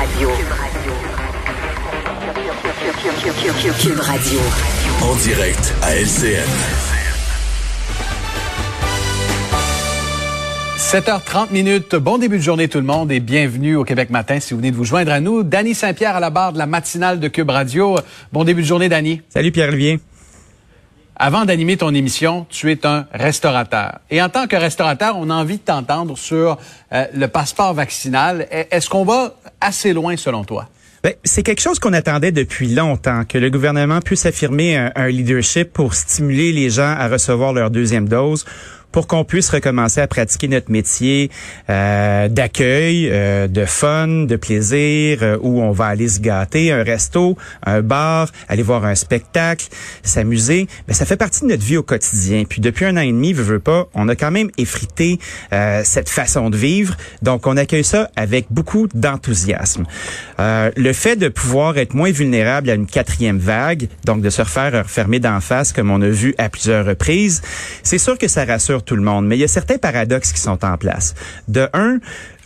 Radio. Cube Radio. En direct à LCN. 7h30 minutes. Bon début de journée tout le monde et bienvenue au Québec Matin si vous venez de vous joindre à nous. Danny Saint-Pierre à la barre de la matinale de Cube Radio. Bon début de journée, Danny. Salut Pierre-Olivier. Avant d'animer ton émission, tu es un restaurateur. Et en tant que restaurateur, on a envie de t'entendre sur euh, le passeport vaccinal. Est-ce qu'on va assez loin selon toi? Ben, c'est quelque chose qu'on attendait depuis longtemps, que le gouvernement puisse affirmer un leadership pour stimuler les gens à recevoir leur deuxième dose pour qu'on puisse recommencer à pratiquer notre métier euh, d'accueil, euh, de fun, de plaisir, euh, où on va aller se gâter, un resto, un bar, aller voir un spectacle, s'amuser. Mais ça fait partie de notre vie au quotidien. Puis depuis un an et demi, veux, veux pas, on a quand même effrité cette façon de vivre. Donc on accueille ça avec beaucoup d'enthousiasme. le fait de pouvoir être moins vulnérable à une quatrième vague, donc de se refaire refermer d'en face comme on a vu à plusieurs reprises, c'est sûr que ça rassure tout le monde, mais il y a certains paradoxes qui sont en place. De un,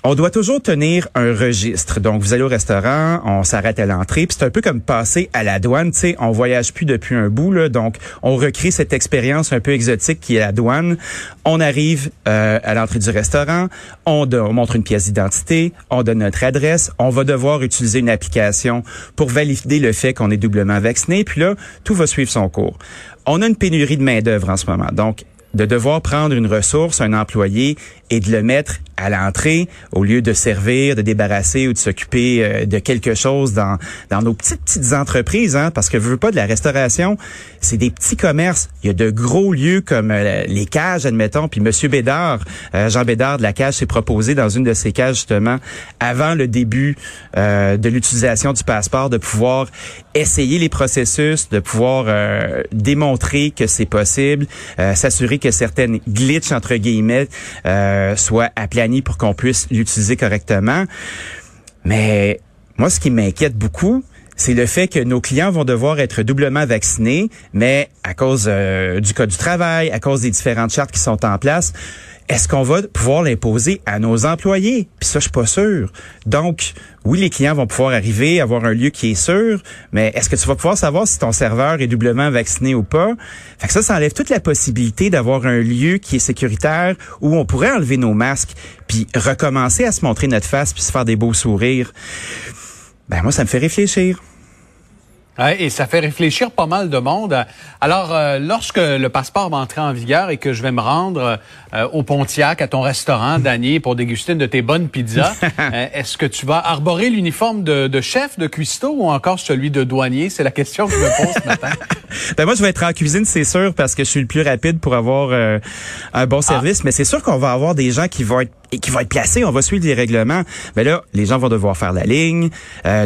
on doit toujours tenir un registre. Donc, vous allez au restaurant, on s'arrête à l'entrée, puis c'est un peu comme passer à la douane. Tu sais, on voyage plus depuis un bout, là, donc on recrée cette expérience un peu exotique qui est la douane. On arrive euh, à l'entrée du restaurant, on, on montre une pièce d'identité, on donne notre adresse, on va devoir utiliser une application pour valider le fait qu'on est doublement vacciné, puis là, tout va suivre son cours. On a une pénurie de main d'œuvre en ce moment, donc de devoir prendre une ressource, un employé, et de le mettre à l'entrée au lieu de servir, de débarrasser ou de s'occuper euh, de quelque chose dans, dans nos petites petites entreprises, hein, parce que je veux pas de la restauration, c'est des petits commerces. Il y a de gros lieux comme euh, les cages, admettons. Puis Monsieur Bédard, euh, Jean Bédard de la cage, s'est proposé dans une de ces cages justement avant le début de l'utilisation du passeport de pouvoir essayer les processus, de pouvoir démontrer que c'est possible, s'assurer que certaines glitches entre guillemets euh, soit aplani pour qu'on puisse l'utiliser correctement. Mais moi, ce qui m'inquiète beaucoup, c'est le fait que nos clients vont devoir être doublement vaccinés, mais à cause euh, du code du travail, à cause des différentes chartes qui sont en place, est-ce qu'on va pouvoir l'imposer à nos employés? Puis ça, je suis pas sûr. Donc, oui, les clients vont pouvoir arriver, avoir un lieu qui est sûr, mais est-ce que tu vas pouvoir savoir si ton serveur est doublement vacciné ou pas? Fait que ça, ça enlève toute la possibilité d'avoir un lieu qui est sécuritaire où on pourrait enlever nos masques, puis recommencer à se montrer notre face, puis se faire des beaux sourires. Ben moi, ça me fait réfléchir et ça fait réfléchir pas mal de monde. Alors, euh, lorsque le passeport va entrer en vigueur et que je vais me rendre euh, au Pontiac, à ton restaurant, Dany, pour déguster une de tes bonnes pizzas, euh, est-ce que tu vas arborer l'uniforme de, de, chef de cuistot ou encore celui de douanier? C'est la question que je me pose ce matin. ben moi, je vais être en cuisine, c'est sûr, parce que je suis le plus rapide pour avoir un bon ah. service. Mais c'est sûr qu'on va avoir des gens qui vont être qui vont être placés, on va suivre les règlements. Mais là, les gens vont devoir faire la ligne,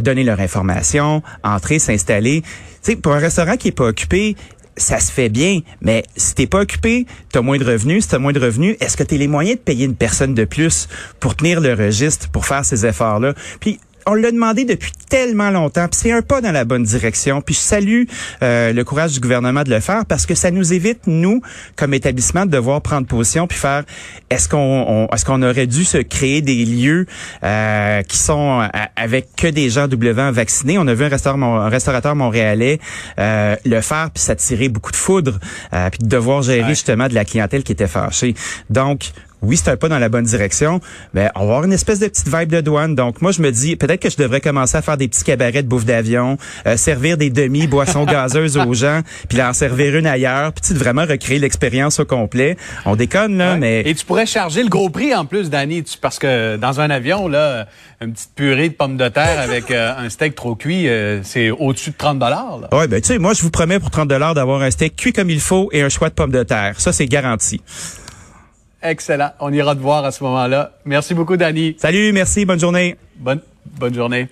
donner leur information, entrer, s'installer tu sais, pour un restaurant qui est pas occupé, ça se fait bien, mais si t'es pas occupé, t'as moins de revenus. Si t'as moins de revenus, est-ce que t'as les moyens de payer une personne de plus pour tenir le registre, pour faire ces efforts-là? Puis on l'a demandé depuis tellement longtemps, puis c'est un pas dans la bonne direction. Puis je salue euh, le courage du gouvernement de le faire parce que ça nous évite nous comme établissement de devoir prendre position puis faire est-ce qu'on est-ce qu'on aurait dû se créer des lieux euh, qui sont euh, avec que des gens doublement vaccinés? On a vu un, restaurateur, un restaurateur montréalais le faire puis s'attirer beaucoup de foudre puis de devoir gérer justement de la clientèle qui était fâchée. Donc oui, c'est un pas dans la bonne direction, mais on va avoir une espèce de petite vibe de douane. Donc, moi, je me dis, peut-être que je devrais commencer à faire des petits cabarets de bouffe d'avion, euh, servir des demi-boissons gazeuses aux gens, puis en servir une ailleurs, puis vraiment recréer l'expérience au complet. On déconne, là, mais... Et tu pourrais charger le gros prix, en plus, Danny, parce que dans un avion, là, une petite purée de pommes de terre avec euh, un steak trop cuit, euh, c'est au-dessus de 30 dollars. Oui, ben tu sais, moi, je vous promets pour 30 dollars d'avoir un steak cuit comme il faut et un choix de pommes de terre. Ça, c'est garanti. Excellent. On ira te voir à ce moment-là. Merci beaucoup, Danny. Salut, merci. Bonne journée. Bonne, bonne journée.